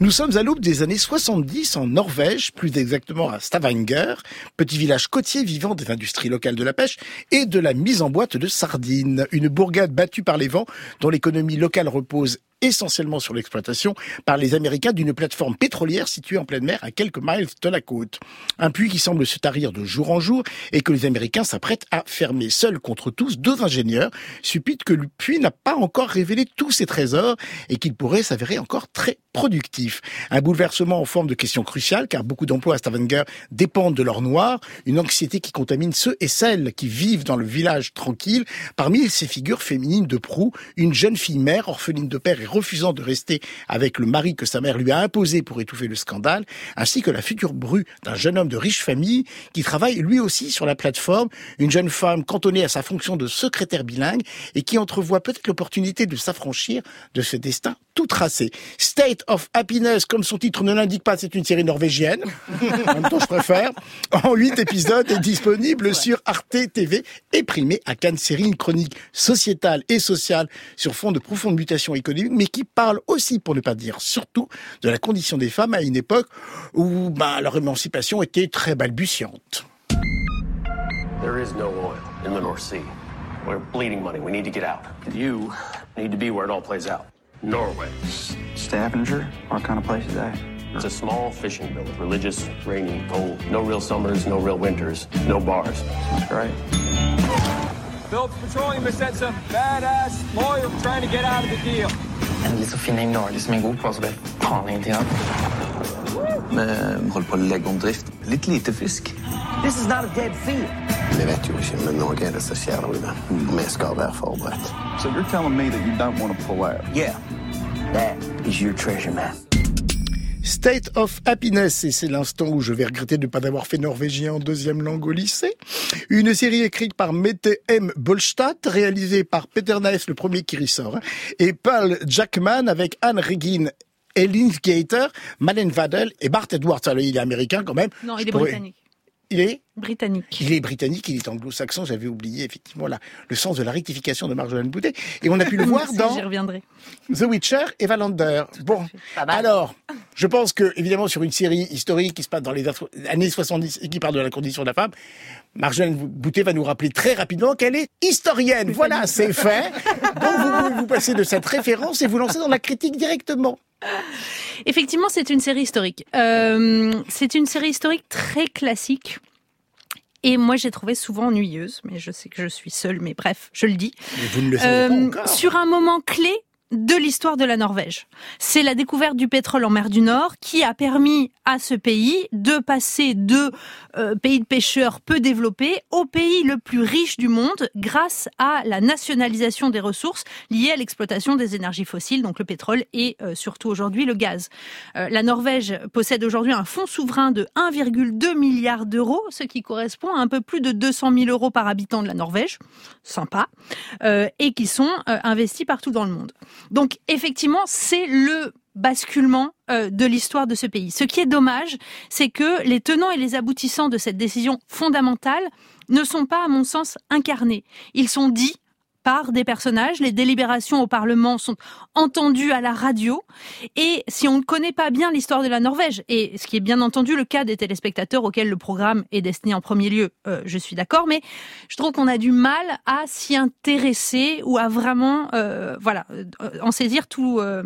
Nous sommes à l'aube des années 70 en Norvège, plus exactement à Stavanger, petit village côtier vivant des industries locales de la pêche et de la mise en boîte de sardines. Une bourgade battue par les vents dont l'économie locale repose essentiellement sur l'exploitation par les Américains d'une plateforme pétrolière située en pleine mer à quelques miles de la côte. Un puits qui semble se tarir de jour en jour et que les Américains s'apprêtent à fermer. Seuls contre tous, deux ingénieurs supputent que le puits n'a pas encore révélé tous ses trésors et qu'il pourrait s'avérer encore très productif. Un bouleversement en forme de question cruciale car beaucoup d'emplois à Stavanger dépendent de l'or noir, une anxiété qui contamine ceux et celles qui vivent dans le village tranquille. Parmi ces figures féminines de proue, une jeune fille mère, orpheline de père et refusant de rester avec le mari que sa mère lui a imposé pour étouffer le scandale, ainsi que la future bru d'un jeune homme de riche famille qui travaille lui aussi sur la plateforme, une jeune femme cantonnée à sa fonction de secrétaire bilingue et qui entrevoit peut-être l'opportunité de s'affranchir de ce destin tout tracé. State of Happiness, comme son titre ne l'indique pas, c'est une série norvégienne. en même temps, je préfère. En huit épisodes est disponible sur Arte TV et primé à Cannes série, une chronique sociétale et sociale sur fond de profonde mutation économique, mais qui parle aussi, pour ne pas dire surtout, de la condition des femmes à une époque où ben, leur émancipation était très balbutiante. There is no oil in the North Sea. We're bleeding money. We need to get out. You need to be where it all plays out. Norway. Stavanger? What kind of place is that? It's a small fishing village. Religious, rainy, cold. No real summers, no real winters, no bars. That's great. Phillips Petroleum has sent some badass lawyer trying to get out of the deal. Endelig så finner jeg Norge som er god på, så det er faen ingenting av. Vi holder på å legge om drift. Litt lite fisk. This is not a dead field. Vi vet jo ikke, men noe er det som skjer der ute. Vi skal være forberedt. So you're telling me that you don't want to pull out? Yeah, that is your treasure map. State of Happiness, et c'est l'instant où je vais regretter de ne pas avoir fait norvégien en deuxième langue au lycée. Une série écrite par Mette M. Bolstad, réalisée par Peter Naes, le premier qui ressort, hein, et Paul Jackman avec Anne Regin Ellen Gator, Malen Vadel et Bart Edwards. Alors, il est américain quand même. Non, Je il est pourrais- britannique. Il est Britannique. il est britannique, il est anglo-saxon. J'avais oublié effectivement la, le sens de la rectification de Marjolaine Boutet. Et on a pu le voir Si, dans J'y reviendrai. The Witcher et Valander. Bon, alors, je pense que évidemment sur une série historique qui se passe dans les années 70 et qui parle de la condition de la femme, Marjolaine Boutet va nous rappeler très rapidement qu'elle est historienne. Voilà, c'est fait. Donc vous vous passer de cette référence et vous lancer dans la critique directement. Effectivement, c'est une série historique. Euh, c'est une série historique très classique. Et moi, j'ai trouvé souvent ennuyeuse, mais je sais que je suis seule, mais bref, je le dis. Mais vous ne le savez Euh, pas encore. sur un moment clé de l'histoire de la Norvège. C'est la découverte du pétrole en mer du Nord qui a permis à ce pays de passer de euh, pays de pêcheurs peu développés au pays le plus riche du monde grâce à la nationalisation des ressources liées à l'exploitation des énergies fossiles, donc le pétrole et euh, surtout aujourd'hui le gaz. Euh, la Norvège possède aujourd'hui un fonds souverain de 1,2 milliard d'euros, ce qui correspond à un peu plus de 200 000 euros par habitant de la Norvège. Sympa. Et qui sont investis partout dans le monde. Donc effectivement, c'est le basculement euh, de l'histoire de ce pays. Ce qui est dommage, c'est que les tenants et les aboutissants de cette décision fondamentale ne sont pas, à mon sens, incarnés. Ils sont dits par des personnages, les délibérations au Parlement sont entendues à la radio, et si on ne connaît pas bien l'histoire de la Norvège, et ce qui est bien entendu le cas des téléspectateurs auxquels le programme est destiné en premier lieu, euh, je suis d'accord, mais je trouve qu'on a du mal à s'y intéresser ou à vraiment, euh, voilà, euh, en saisir tout, euh,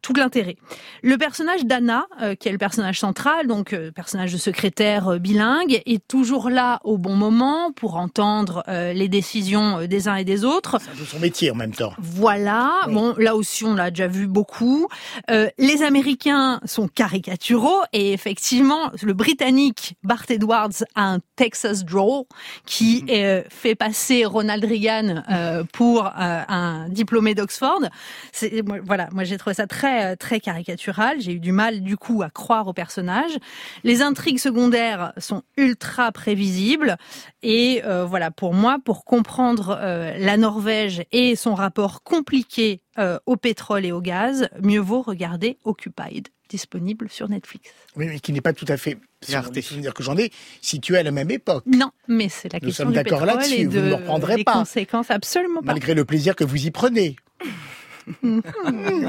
tout l'intérêt. Le personnage d'Anna, qui est le personnage central, donc personnage de secrétaire bilingue, est toujours là au bon moment pour entendre les décisions des uns et des autres. C'est un peu son métier en même temps. Voilà, Oui. bon, là aussi on l'a déjà vu beaucoup. Euh, les Américains sont caricaturaux et effectivement, le Britannique Bart Edwards a un Texas drawl qui euh, fait passer Ronald Reagan euh, pour un diplômé d'Oxford. C'est voilà, moi j'ai trouvé ça très très caricatural. J'ai eu du mal du coup à croire au personnage. Les intrigues secondaires sont ultra prévisibles et voilà pour moi pour comprendre la Norvège et son rapport compliqué euh, au pétrole et au gaz, mieux vaut regarder Occupied disponible sur Netflix. Oui, mais qui n'est pas tout à fait, Arte. les souvenirs que j'en ai, situé à la même époque. Non, mais c'est la Nous question sommes du d'accord pétrole là-dessus, et vous ne reprendrez des pas. conséquences absolument pas. Malgré le plaisir que vous y prenez.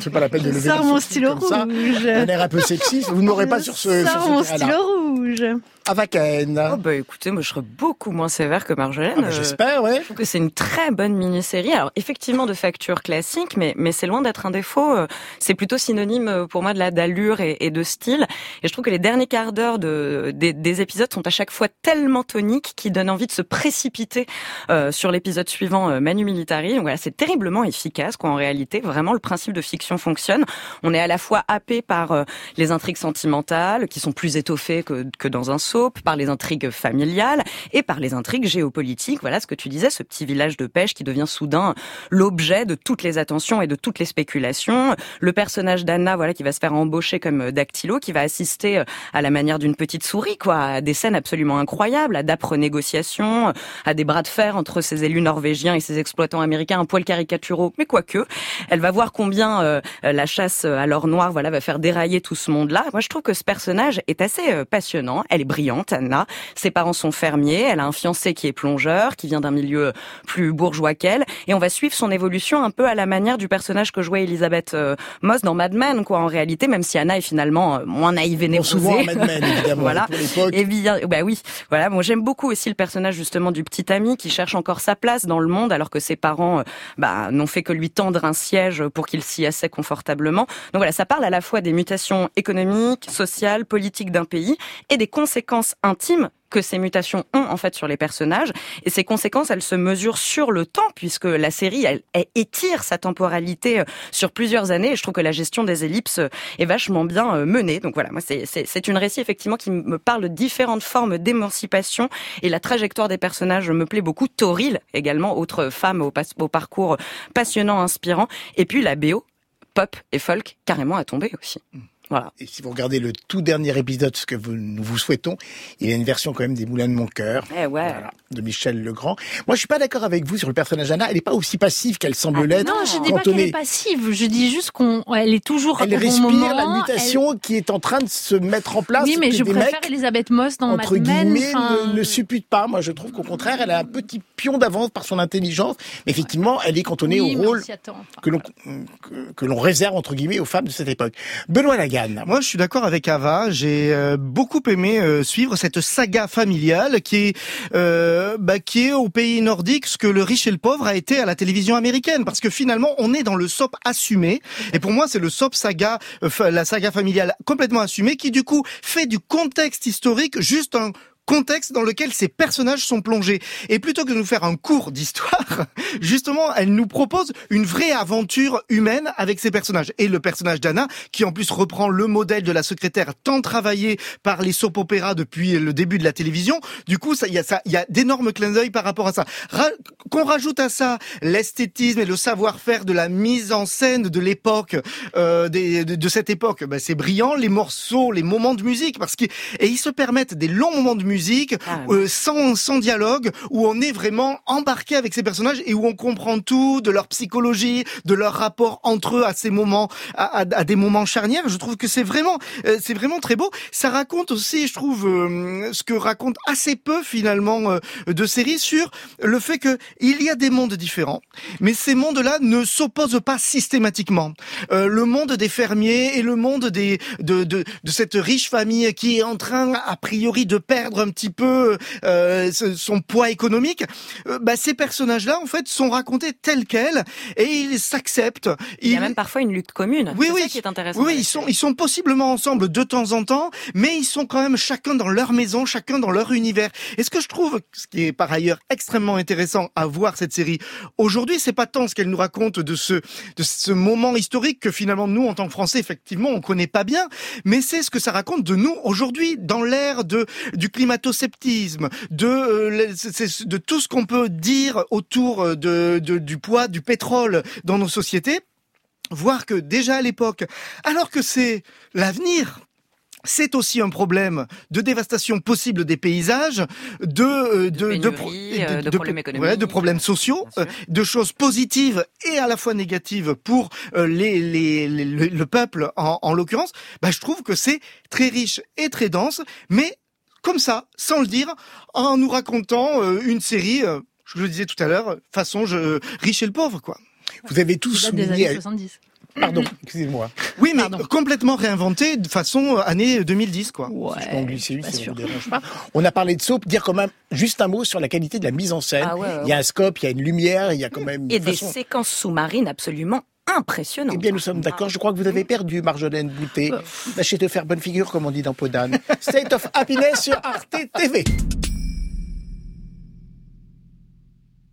C'est pas la peine de lever Sors le mon stylo comme ça. rouge. Un air un peu sexy. Vous ne m'aurez pas sur ce, sur Sors ce mon stylo rouge. Avaken. Oh bah écoutez, moi je serais beaucoup moins sévère que Marjolaine. Ah bah, Euh, J'espère, ouais. Je trouve que c'est une très bonne mini-série. Alors effectivement de facture classique, mais mais c'est loin d'être un défaut. Euh, C'est plutôt synonyme euh, pour moi de la d'allure et, et de style. Et je trouve que les derniers quarts d'heure de des, des épisodes sont à chaque fois tellement toniques qu'ils donnent envie de se précipiter euh, sur l'épisode suivant euh, Manu Militari. Donc voilà, c'est terriblement efficace. Quoi en réalité, vraiment le principe de fiction fonctionne. On est à la fois happé par euh, les intrigues sentimentales qui sont plus étoffées que que dans un par les intrigues familiales et par les intrigues géopolitiques. Voilà ce que tu disais, ce petit village de pêche qui devient soudain l'objet de toutes les attentions et de toutes les spéculations. Le personnage d'Anna, voilà, qui va se faire embaucher comme dactylo, qui va assister euh, à la manière d'une petite souris, quoi, à des scènes absolument incroyables, à d'âpres négociations, à des bras de fer entre ces élus norvégiens et ces exploitants américains, un poil caricaturaux, mais quoique. Elle va voir combien euh, la chasse à l'or noir, voilà, va faire dérailler tout ce monde-là. Moi, je trouve que ce personnage est assez euh, passionnant. Elle Anna. Ses parents sont fermiers. Elle a un fiancé qui est plongeur, qui vient d'un milieu plus bourgeois qu'elle. Et on va suivre son évolution un peu à la manière du personnage que jouait Elisabeth euh, Moss dans Mad Men, quoi, en réalité, même si Anna est finalement euh, moins naïve et névrosée. souvent, Mad Men, évidemment, voilà. pour. Et bien, bah oui, voilà. Bon, j'aime beaucoup aussi le personnage justement du petit ami qui cherche encore sa place dans le monde alors que ses parents, euh, bah, n'ont fait que lui tendre un siège pour qu'il s'y assied confortablement. Donc voilà, ça parle à la fois des mutations économiques, sociales, politiques d'un pays et des conséquences intimes que ces mutations ont en fait sur les personnages. Et ces conséquences elles se mesurent sur le temps puisque la série elle, étire sa temporalité euh, sur plusieurs années. Et je trouve que la gestion des ellipses euh, est vachement bien euh, menée. Donc voilà moi c'est une récit effectivement qui me parle de différentes formes d'émancipation. Et la trajectoire des personnages me plaît beaucoup. Toril également autre femme au, au parcours passionnant inspirant. Et puis la BO pop et folk carrément à tomber aussi voilà Et si vous regardez le tout dernier épisode, ce que vous, nous vous souhaitons, il y a une version quand même des Moulins de mon cœur. Eh ouais. Voilà, de Michel Legrand. Moi, je suis pas d'accord avec vous sur le personnage Anna. Elle n'est pas aussi passive qu'elle semble l'être. Non, je dis pas qu'elle est est- passive. Je dis juste qu'on, elle est toujours Elle au bon respire moment. la mutation qui est en train de se mettre en place. Oui, mais je préfère Elisabeth Moss dans entre Mad Men. guillemets, ne, ne suppute pas. Moi, je trouve qu'au contraire, elle a un petit pion d'avance par son intelligence. Mais effectivement, elle est cantonnée oui, au rôle s'y attend. Enfin, que l'on que, que l'on réserve entre guillemets aux femmes de cette époque. Benoît Moi, je suis d'accord avec Ava. J'ai euh, beaucoup aimé euh, suivre cette saga familiale qui est, euh, bah, qui est au pays nordique ce que le riche et le pauvre a été à la télévision américaine. Parce que finalement, on est dans le soap assumé. Et pour moi, c'est le soap saga, euh, la saga familiale complètement assumée, qui du coup fait du contexte historique juste un contexte dans lequel ces personnages sont plongés. Et plutôt que de nous faire un cours d'histoire, justement, elle nous propose une vraie aventure humaine avec ces personnages. Et le personnage d'Anna, qui en plus reprend le modèle de la secrétaire tant travaillé par les soap opéras depuis le début de la télévision. Du coup, il y a a d'énormes clins d'œil par rapport à ça. Qu'on rajoute à ça l'esthétisme et le savoir-faire de la mise en scène de l'époque, euh, de, de cette époque, ben, c'est brillant. Les morceaux, les moments de musique, parce qu'ils et ils se permettent des longs moments de musique Ah, euh, sans sans dialogue, où on est vraiment embarqué avec ces personnages et où on comprend tout de leur psychologie, de leur rapport entre eux à ces moments, à, à- à des moments charnières. Je trouve que c'est vraiment euh, c'est vraiment très beau. Ça raconte aussi, je trouve, euh, ce que raconte assez peu finalement de séries sur le fait que il y a des mondes différents, mais ces mondes-là ne s'opposent pas systématiquement. Le monde des fermiers et le monde des de, de de cette riche famille qui est en train a priori de perdre un petit peu euh, son poids économique. euh, bah, ces personnages-là en fait sont racontés tels quels et ils s'acceptent. il y a Ils- même parfois une lutte commune oui, oui. ça qui est intéressant oui, ils sont, ils sont possiblement ensemble de temps en temps, mais ils sont quand même chacun dans leur maison, chacun dans leur univers. Et ce que je trouve, ce qui est par ailleurs extrêmement intéressant à voir cette série aujourd'hui, c'est pas tant ce qu'elle nous raconte de ce, de ce moment historique que finalement nous, en tant que Français, effectivement, on connaît pas bien, mais c'est ce que ça raconte de nous aujourd'hui, dans l'ère de du de euh, de tout ce qu'on peut dire autour euh, de, de- du poids du pétrole dans nos sociétés voir que déjà à l'époque, alors que c'est l'avenir, c'est aussi un problème de dévastation possible des paysages, de De de, pénurie, de problèmes économiques. ouais, de problèmes sociaux, euh, de choses positives et à la fois négatives pour euh, les, les, les- le, le peuple en, en l'occurrence. Bah, je trouve que c'est très riche et très dense, mais comme ça, sans le dire, en nous racontant euh, une série. euh, je le disais tout à l'heure, façon je, riche et le pauvre, quoi. Vous avez tous des années 70. Pardon, excusez-moi. Oui, mais Pardon. complètement réinventé de façon euh, année 2010, quoi. Ouais, Je pas sûr. vous dérange pas. On a parlé de soap, dire quand même juste un mot sur la qualité de la mise en scène. Ah ouais, ouais, il y a un scope, il y a une lumière, il y a quand même... Et de des façon- séquences sous-marines absolument impressionnantes. Eh bien, nous sommes d'accord. Je crois que vous avez perdu, Marjolaine Boutet. Lâchez te faire bonne figure, comme on dit dans Podane. State of Happiness sur Arte TV.